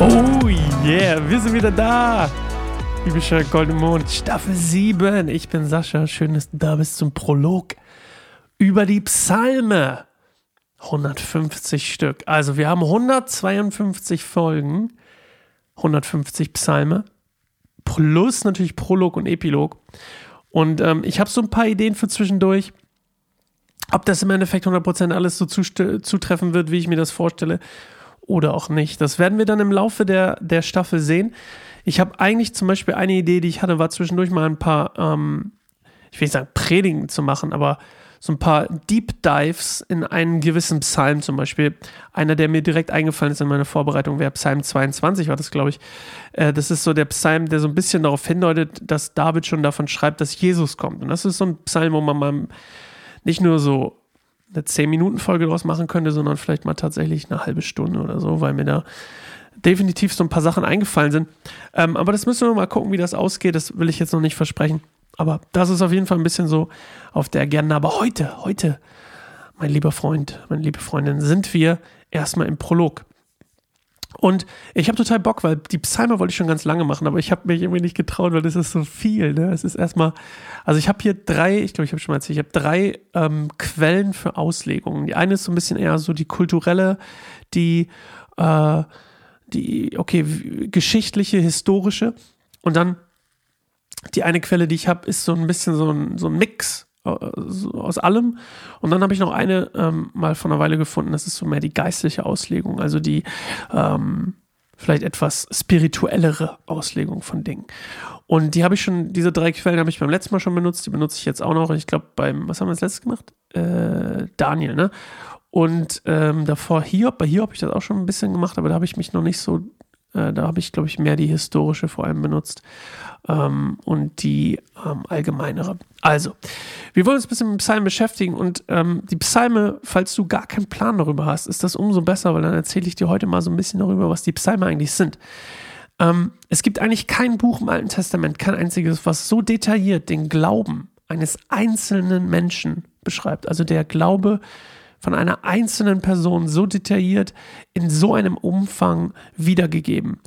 Oh yeah, wir sind wieder da. Biblischer Goldene Mond, Staffel 7. Ich bin Sascha. Schön, dass du da bist zum Prolog über die Psalme. 150 Stück. Also wir haben 152 Folgen, 150 Psalme, plus natürlich Prolog und Epilog. Und ähm, ich habe so ein paar Ideen für zwischendurch. Ob das im Endeffekt 100% alles so zutreffen wird, wie ich mir das vorstelle, oder auch nicht. Das werden wir dann im Laufe der, der Staffel sehen. Ich habe eigentlich zum Beispiel eine Idee, die ich hatte, war zwischendurch mal ein paar, ähm, ich will nicht sagen Predigen zu machen, aber so ein paar Deep Dives in einen gewissen Psalm zum Beispiel. Einer, der mir direkt eingefallen ist in meiner Vorbereitung, wäre Psalm 22, war das, glaube ich. Äh, das ist so der Psalm, der so ein bisschen darauf hindeutet, dass David schon davon schreibt, dass Jesus kommt. Und das ist so ein Psalm, wo man mal nicht nur so eine 10-Minuten-Folge draus machen könnte, sondern vielleicht mal tatsächlich eine halbe Stunde oder so, weil mir da definitiv so ein paar Sachen eingefallen sind. Ähm, aber das müssen wir mal gucken, wie das ausgeht. Das will ich jetzt noch nicht versprechen. Aber das ist auf jeden Fall ein bisschen so auf der Agenda. Aber heute, heute, mein lieber Freund, meine liebe Freundin, sind wir erstmal im Prolog. Und ich habe total Bock, weil die Psalme wollte ich schon ganz lange machen, aber ich habe mich irgendwie nicht getraut, weil das ist so viel. Ne? Es ist erstmal, also ich habe hier drei, ich glaube, ich habe schon mal erzählt, ich habe drei ähm, Quellen für Auslegungen. Die eine ist so ein bisschen eher so die kulturelle, die, äh, die, okay, geschichtliche, historische. Und dann die eine Quelle, die ich habe, ist so ein bisschen so ein, so ein Mix aus allem. Und dann habe ich noch eine ähm, mal vor einer Weile gefunden, das ist so mehr die geistliche Auslegung, also die ähm, vielleicht etwas spirituellere Auslegung von Dingen. Und die habe ich schon, diese drei Quellen habe ich beim letzten Mal schon benutzt, die benutze ich jetzt auch noch. Ich glaube, beim, was haben wir als letztes gemacht? Äh, Daniel, ne? Und ähm, davor Hiob, bei Hiob habe ich das auch schon ein bisschen gemacht, aber da habe ich mich noch nicht so, äh, da habe ich, glaube ich, mehr die historische vor allem benutzt ähm, und die ähm, allgemeinere. Also, wir wollen uns ein bisschen mit Psalmen beschäftigen und ähm, die Psalme, falls du gar keinen Plan darüber hast, ist das umso besser, weil dann erzähle ich dir heute mal so ein bisschen darüber, was die Psalme eigentlich sind. Ähm, es gibt eigentlich kein Buch im Alten Testament, kein einziges, was so detailliert den Glauben eines einzelnen Menschen beschreibt. Also der Glaube von einer einzelnen Person so detailliert in so einem Umfang wiedergegeben.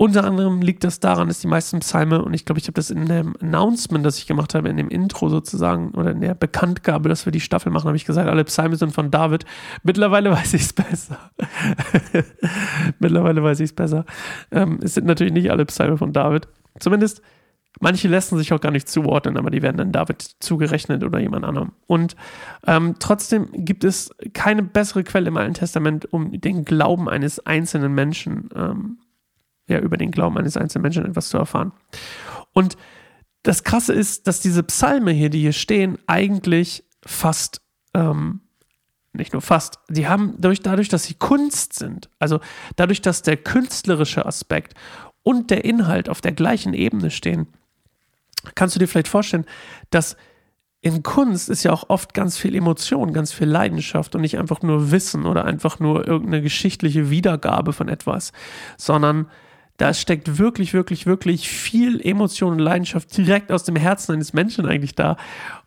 Unter anderem liegt das daran, dass die meisten Psalme, und ich glaube, ich habe das in dem Announcement, das ich gemacht habe, in dem Intro sozusagen, oder in der Bekanntgabe, dass wir die Staffel machen, habe ich gesagt, alle Psalme sind von David. Mittlerweile weiß ich es besser. Mittlerweile weiß ich es besser. Ähm, es sind natürlich nicht alle Psalme von David. Zumindest manche lassen sich auch gar nicht zuordnen, aber die werden dann David zugerechnet oder jemand anderem. Und ähm, trotzdem gibt es keine bessere Quelle im Alten Testament, um den Glauben eines einzelnen Menschen ähm, ja, über den Glauben eines einzelnen Menschen etwas zu erfahren. Und das Krasse ist, dass diese Psalme hier, die hier stehen, eigentlich fast, ähm, nicht nur fast, die haben durch, dadurch, dass sie Kunst sind, also dadurch, dass der künstlerische Aspekt und der Inhalt auf der gleichen Ebene stehen, kannst du dir vielleicht vorstellen, dass in Kunst ist ja auch oft ganz viel Emotion, ganz viel Leidenschaft und nicht einfach nur Wissen oder einfach nur irgendeine geschichtliche Wiedergabe von etwas, sondern da steckt wirklich, wirklich, wirklich viel Emotion und Leidenschaft direkt aus dem Herzen eines Menschen eigentlich da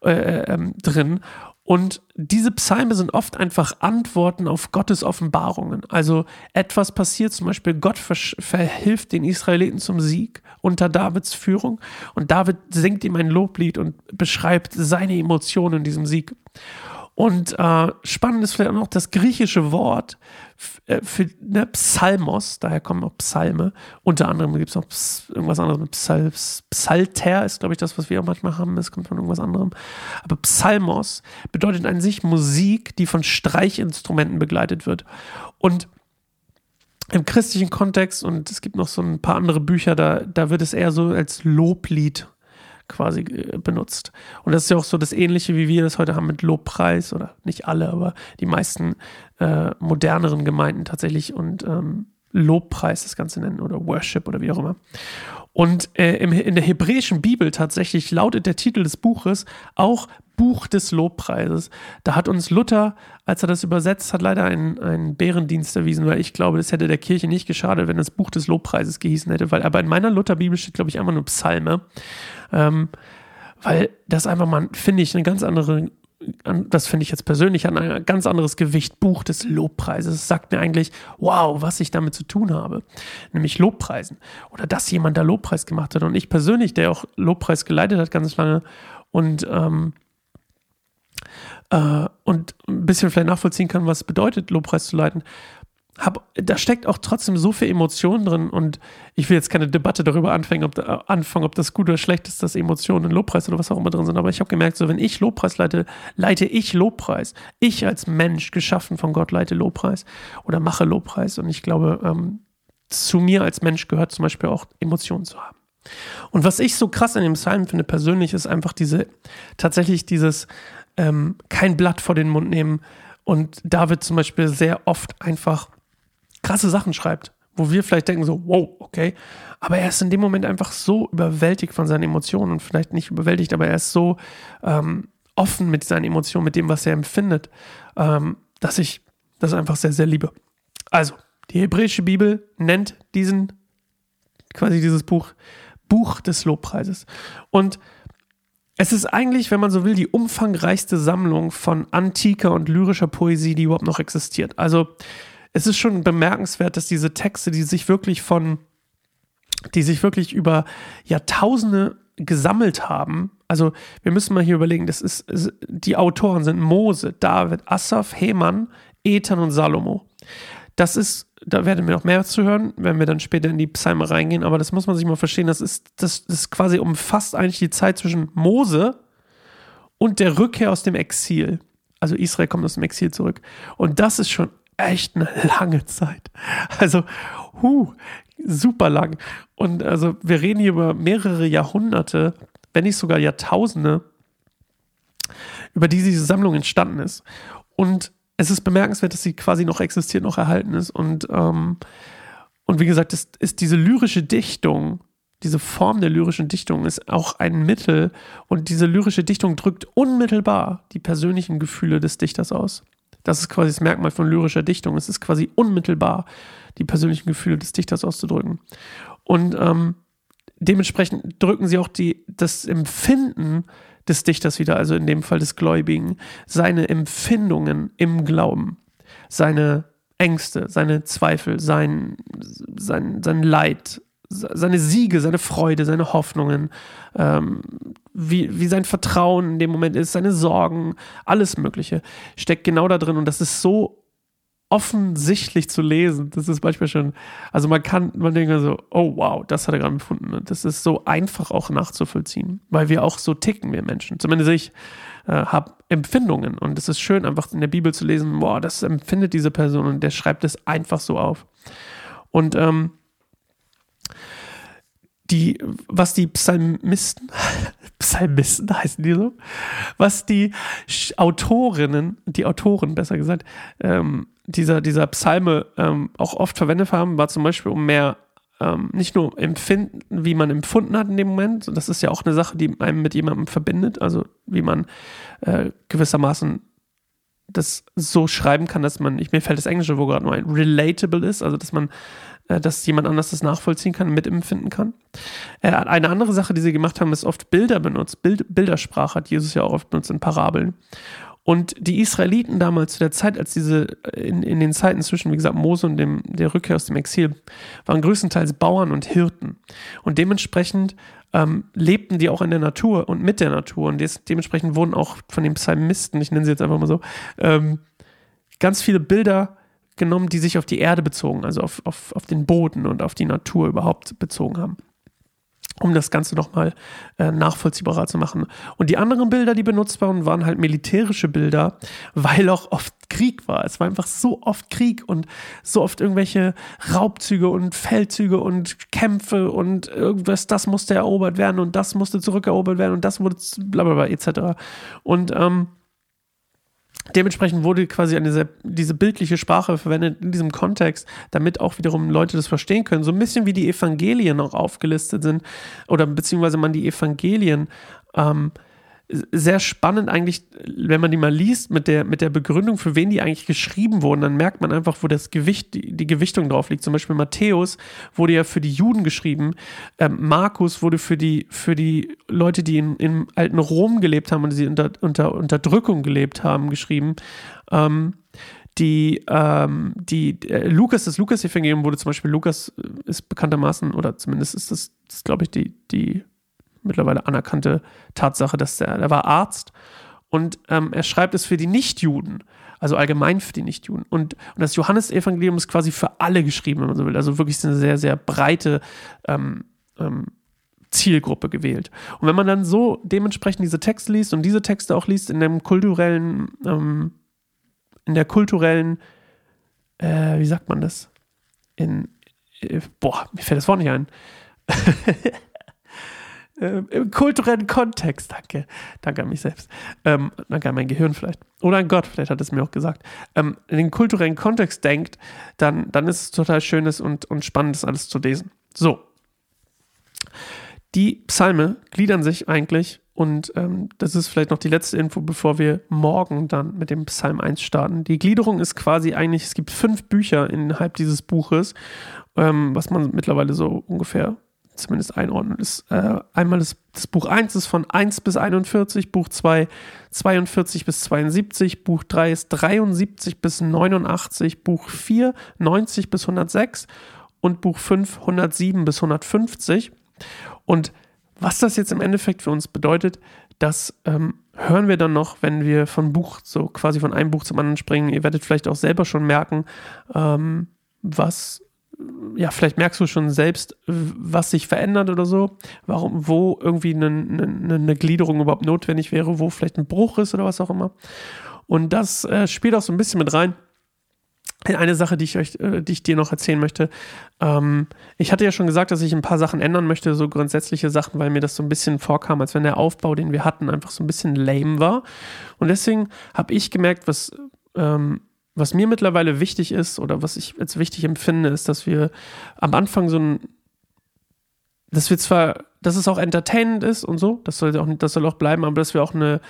äh, ähm, drin. Und diese Psalme sind oft einfach Antworten auf Gottes Offenbarungen. Also etwas passiert, zum Beispiel Gott verhilft den Israeliten zum Sieg unter Davids Führung und David singt ihm ein Loblied und beschreibt seine Emotionen in diesem Sieg. Und äh, spannend ist vielleicht auch noch das griechische Wort äh, für ne, Psalmos, daher kommen auch Psalme. Unter anderem gibt es noch Ps irgendwas anderes mit Psal Psalter, ist glaube ich das, was wir auch manchmal haben. Es kommt von irgendwas anderem. Aber Psalmos bedeutet an sich Musik, die von Streichinstrumenten begleitet wird. Und im christlichen Kontext, und es gibt noch so ein paar andere Bücher, da, da wird es eher so als Loblied quasi äh, benutzt. Und das ist ja auch so das Ähnliche, wie wir das heute haben mit Lobpreis oder nicht alle, aber die meisten äh, moderneren Gemeinden tatsächlich und ähm, Lobpreis das Ganze nennen oder Worship oder wie auch immer. Und äh, im, in der hebräischen Bibel tatsächlich lautet der Titel des Buches auch Buch des Lobpreises. Da hat uns Luther, als er das übersetzt hat, leider einen, einen Bärendienst erwiesen, weil ich glaube, das hätte der Kirche nicht geschadet, wenn das Buch des Lobpreises gehießen hätte, weil aber in meiner Lutherbibel steht, glaube ich, einfach nur Psalme. Ähm, weil das einfach mal, finde ich, eine ganz andere das finde ich jetzt persönlich, an ein ganz anderes Gewicht, Buch des Lobpreises. Es sagt mir eigentlich, wow, was ich damit zu tun habe. Nämlich Lobpreisen. Oder dass jemand da Lobpreis gemacht hat. Und ich persönlich, der auch Lobpreis geleitet hat ganz lange und, ähm, äh, und ein bisschen vielleicht nachvollziehen kann, was bedeutet, Lobpreis zu leiten, hab, da steckt auch trotzdem so viel Emotion drin und ich will jetzt keine Debatte darüber anfangen, ob, anfangen, ob das gut oder schlecht ist, dass Emotionen in Lobpreis oder was auch immer drin sind. Aber ich habe gemerkt, so wenn ich Lobpreis leite, leite ich Lobpreis. Ich als Mensch, geschaffen von Gott, leite Lobpreis oder mache Lobpreis. Und ich glaube, ähm, zu mir als Mensch gehört zum Beispiel auch Emotionen zu haben. Und was ich so krass in dem Psalm finde persönlich, ist einfach diese, tatsächlich dieses ähm, kein Blatt vor den Mund nehmen. Und David zum Beispiel sehr oft einfach krasse Sachen schreibt, wo wir vielleicht denken so, wow, okay. Aber er ist in dem Moment einfach so überwältigt von seinen Emotionen und vielleicht nicht überwältigt, aber er ist so ähm, offen mit seinen Emotionen, mit dem, was er empfindet, ähm, dass ich das einfach sehr, sehr liebe. Also, die hebräische Bibel nennt diesen, quasi dieses Buch, Buch des Lobpreises. Und es ist eigentlich, wenn man so will, die umfangreichste Sammlung von antiker und lyrischer Poesie, die überhaupt noch existiert. Also es ist schon bemerkenswert, dass diese Texte, die sich wirklich von, die sich wirklich über Jahrtausende gesammelt haben. Also wir müssen mal hier überlegen, das ist, die Autoren sind Mose, David, Asaf, Heman, Ethan und Salomo. Das ist, da werden wir noch mehr zu hören, wenn wir dann später in die Psalme reingehen, aber das muss man sich mal verstehen, das ist, das, das quasi umfasst eigentlich die Zeit zwischen Mose und der Rückkehr aus dem Exil. Also Israel kommt aus dem Exil zurück. Und das ist schon echt eine lange Zeit. Also, huh, super lang. Und also, wir reden hier über mehrere Jahrhunderte, wenn nicht sogar Jahrtausende, über die diese Sammlung entstanden ist. Und es ist bemerkenswert, dass sie quasi noch existiert, noch erhalten ist. Und, ähm, und wie gesagt, es ist diese lyrische Dichtung, diese Form der lyrischen Dichtung ist auch ein Mittel und diese lyrische Dichtung drückt unmittelbar die persönlichen Gefühle des Dichters aus. Das ist quasi das Merkmal von lyrischer Dichtung. Es ist quasi unmittelbar, die persönlichen Gefühle des Dichters auszudrücken. Und ähm, dementsprechend drücken sie auch die, das Empfinden des Dichters wieder, also in dem Fall des Gläubigen, seine Empfindungen im Glauben, seine Ängste, seine Zweifel, sein, sein, sein Leid, seine Siege, seine Freude, seine Hoffnungen, ähm, wie, wie sein Vertrauen in dem Moment ist, seine Sorgen, alles Mögliche steckt genau da drin und das ist so offensichtlich zu lesen. Das ist manchmal schon, also man kann, man denkt so, oh wow, das hat er gerade empfunden. Das ist so einfach auch nachzuvollziehen, weil wir auch so ticken, wir Menschen. Zumindest ich äh, habe Empfindungen und es ist schön, einfach in der Bibel zu lesen, boah, das empfindet diese Person und der schreibt es einfach so auf. Und ähm, die, was die Psalmisten, Psalmisten heißen die so, was die Autorinnen, die Autoren besser gesagt, ähm, dieser, dieser Psalme ähm, auch oft verwendet haben, war zum Beispiel, um mehr ähm, nicht nur empfinden, wie man empfunden hat in dem Moment, das ist ja auch eine Sache, die einem mit jemandem verbindet, also wie man äh, gewissermaßen das so schreiben kann, dass man, ich, mir fällt das englische Wort gerade nur ein, relatable ist, also dass man dass jemand anders das nachvollziehen kann, mitempfinden kann. Äh, eine andere Sache, die sie gemacht haben, ist oft Bilder benutzt. Bild, Bildersprache hat Jesus ja auch oft benutzt in Parabeln. Und die Israeliten damals zu der Zeit, als diese, in, in den Zeiten zwischen, wie gesagt, Mose und dem, der Rückkehr aus dem Exil, waren größtenteils Bauern und Hirten. Und dementsprechend ähm, lebten die auch in der Natur und mit der Natur. Und des, dementsprechend wurden auch von den Psalmisten, ich nenne sie jetzt einfach mal so, ähm, ganz viele Bilder genommen, die sich auf die Erde bezogen, also auf, auf, auf den Boden und auf die Natur überhaupt bezogen haben. Um das Ganze nochmal äh, nachvollziehbarer zu machen. Und die anderen Bilder, die benutzt waren, waren halt militärische Bilder, weil auch oft Krieg war. Es war einfach so oft Krieg und so oft irgendwelche Raubzüge und Feldzüge und Kämpfe und irgendwas, das musste erobert werden und das musste zurückerobert werden und das wurde blablabla etc. Und ähm, Dementsprechend wurde quasi eine diese bildliche Sprache verwendet in diesem Kontext, damit auch wiederum Leute das verstehen können. So ein bisschen wie die Evangelien auch aufgelistet sind oder beziehungsweise man die Evangelien ähm, sehr spannend eigentlich, wenn man die mal liest mit der, mit der Begründung, für wen die eigentlich geschrieben wurden, dann merkt man einfach, wo das Gewicht, die, die Gewichtung drauf liegt. Zum Beispiel Matthäus wurde ja für die Juden geschrieben, ähm, Markus wurde für die, für die Leute, die in, im alten Rom gelebt haben und sie unter, unter Unterdrückung gelebt haben, geschrieben. Ähm, die, ähm, die äh, Lukas, das Lukas-Evangelium wurde zum Beispiel, Lukas äh, ist bekanntermaßen, oder zumindest ist das, das glaube ich, die, die mittlerweile anerkannte Tatsache, dass der, der war Arzt und ähm, er schreibt es für die Nichtjuden, also allgemein für die Nichtjuden. Und, und das Johannesevangelium ist quasi für alle geschrieben, wenn man so will. Also wirklich eine sehr, sehr breite ähm, ähm, Zielgruppe gewählt. Und wenn man dann so dementsprechend diese Texte liest und diese Texte auch liest in dem kulturellen, ähm, in der kulturellen, äh, wie sagt man das? In, äh, boah, mir fällt das Wort nicht ein. äh, im kulturellen Kontext, danke, danke an mich selbst, ähm, danke an mein Gehirn vielleicht, oder an Gott, vielleicht hat es mir auch gesagt, ähm, in den kulturellen Kontext denkt, dann, dann ist es total schönes und, und spannendes alles zu lesen. So. Die Psalme gliedern sich eigentlich und ähm, das ist vielleicht noch die letzte Info, bevor wir morgen dann mit dem Psalm 1 starten. Die Gliederung ist quasi eigentlich, es gibt fünf Bücher innerhalb dieses Buches, ähm, was man mittlerweile so ungefähr zumindest einordnen. ist äh, einmal das, das, Buch 1 ist von 1 bis 41, Buch 2 42 bis 72, Buch 3 ist 73 bis 89, Buch 4 90 bis 106 und Buch 5 107 bis 150. Und was das jetzt im Endeffekt für uns bedeutet, das ähm, hören wir dann noch, wenn wir von Buch, so quasi von einem Buch zum anderen springen. Ihr werdet vielleicht auch selber schon merken, ähm, was ja, vielleicht merkst du schon selbst, was sich verändert oder so, warum, wo irgendwie eine, eine, eine Gliederung überhaupt notwendig wäre, wo vielleicht ein Bruch ist oder was auch immer. Und das äh, spielt auch so ein bisschen mit rein. Eine Sache, die ich euch, äh, die ich dir noch erzählen möchte. Ähm, ich hatte ja schon gesagt, dass ich ein paar Sachen ändern möchte, so grundsätzliche Sachen, weil mir das so ein bisschen vorkam, als wenn der Aufbau, den wir hatten, einfach so ein bisschen lame war. Und deswegen habe ich gemerkt, was ähm, was mir mittlerweile wichtig ist oder was ich als wichtig empfinde, ist, dass wir am Anfang so ein, dass wir zwar, dass es auch entertainend ist und so, das soll auch, das soll auch bleiben, aber dass wir auch eine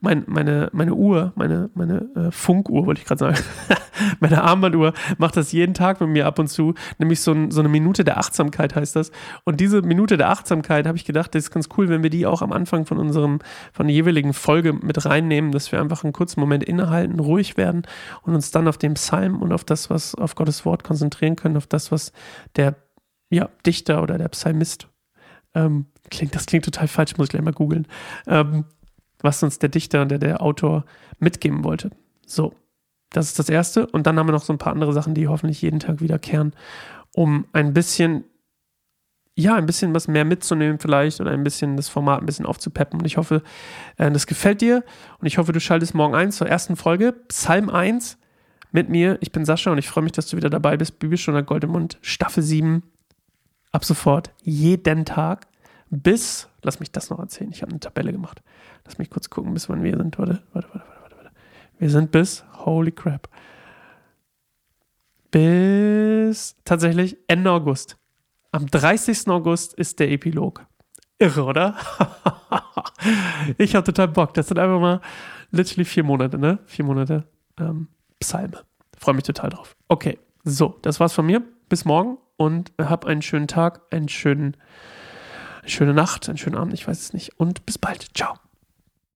mein, meine, meine Uhr, meine, meine äh, Funkuhr, wollte ich gerade sagen, meine Armbanduhr macht das jeden Tag mit mir ab und zu, nämlich so, ein, so eine Minute der Achtsamkeit heißt das. Und diese Minute der Achtsamkeit habe ich gedacht, das ist ganz cool, wenn wir die auch am Anfang von unserem, von der jeweiligen Folge mit reinnehmen, dass wir einfach einen kurzen Moment innehalten, ruhig werden und uns dann auf den Psalm und auf das, was auf Gottes Wort konzentrieren können, auf das, was der ja, Dichter oder der Psalmist ähm, klingt, das klingt total falsch, muss ich gleich mal googeln. Ähm, was uns der Dichter und der, der Autor mitgeben wollte. So, das ist das Erste. Und dann haben wir noch so ein paar andere Sachen, die hoffentlich jeden Tag wiederkehren, um ein bisschen, ja, ein bisschen was mehr mitzunehmen vielleicht oder ein bisschen das Format ein bisschen aufzupeppen. Und ich hoffe, äh, das gefällt dir und ich hoffe, du schaltest morgen ein zur ersten Folge, Psalm 1 mit mir. Ich bin Sascha und ich freue mich, dass du wieder dabei bist. Bibelstunde Goldemund, Staffel 7. Ab sofort, jeden Tag bis, lass mich das noch erzählen, ich habe eine Tabelle gemacht. Lass mich kurz gucken, bis wann wir sind. Warte, warte, warte, warte, warte. Wir sind bis, holy crap, bis tatsächlich Ende August. Am 30. August ist der Epilog. Irre, oder? ich habe total Bock. Das sind einfach mal literally vier Monate, ne? Vier Monate ähm, Psalme. Freue mich total drauf. Okay, so, das war's von mir. Bis morgen und hab einen schönen Tag, einen schönen, eine schöne Nacht, einen schönen Abend, ich weiß es nicht. Und bis bald. Ciao.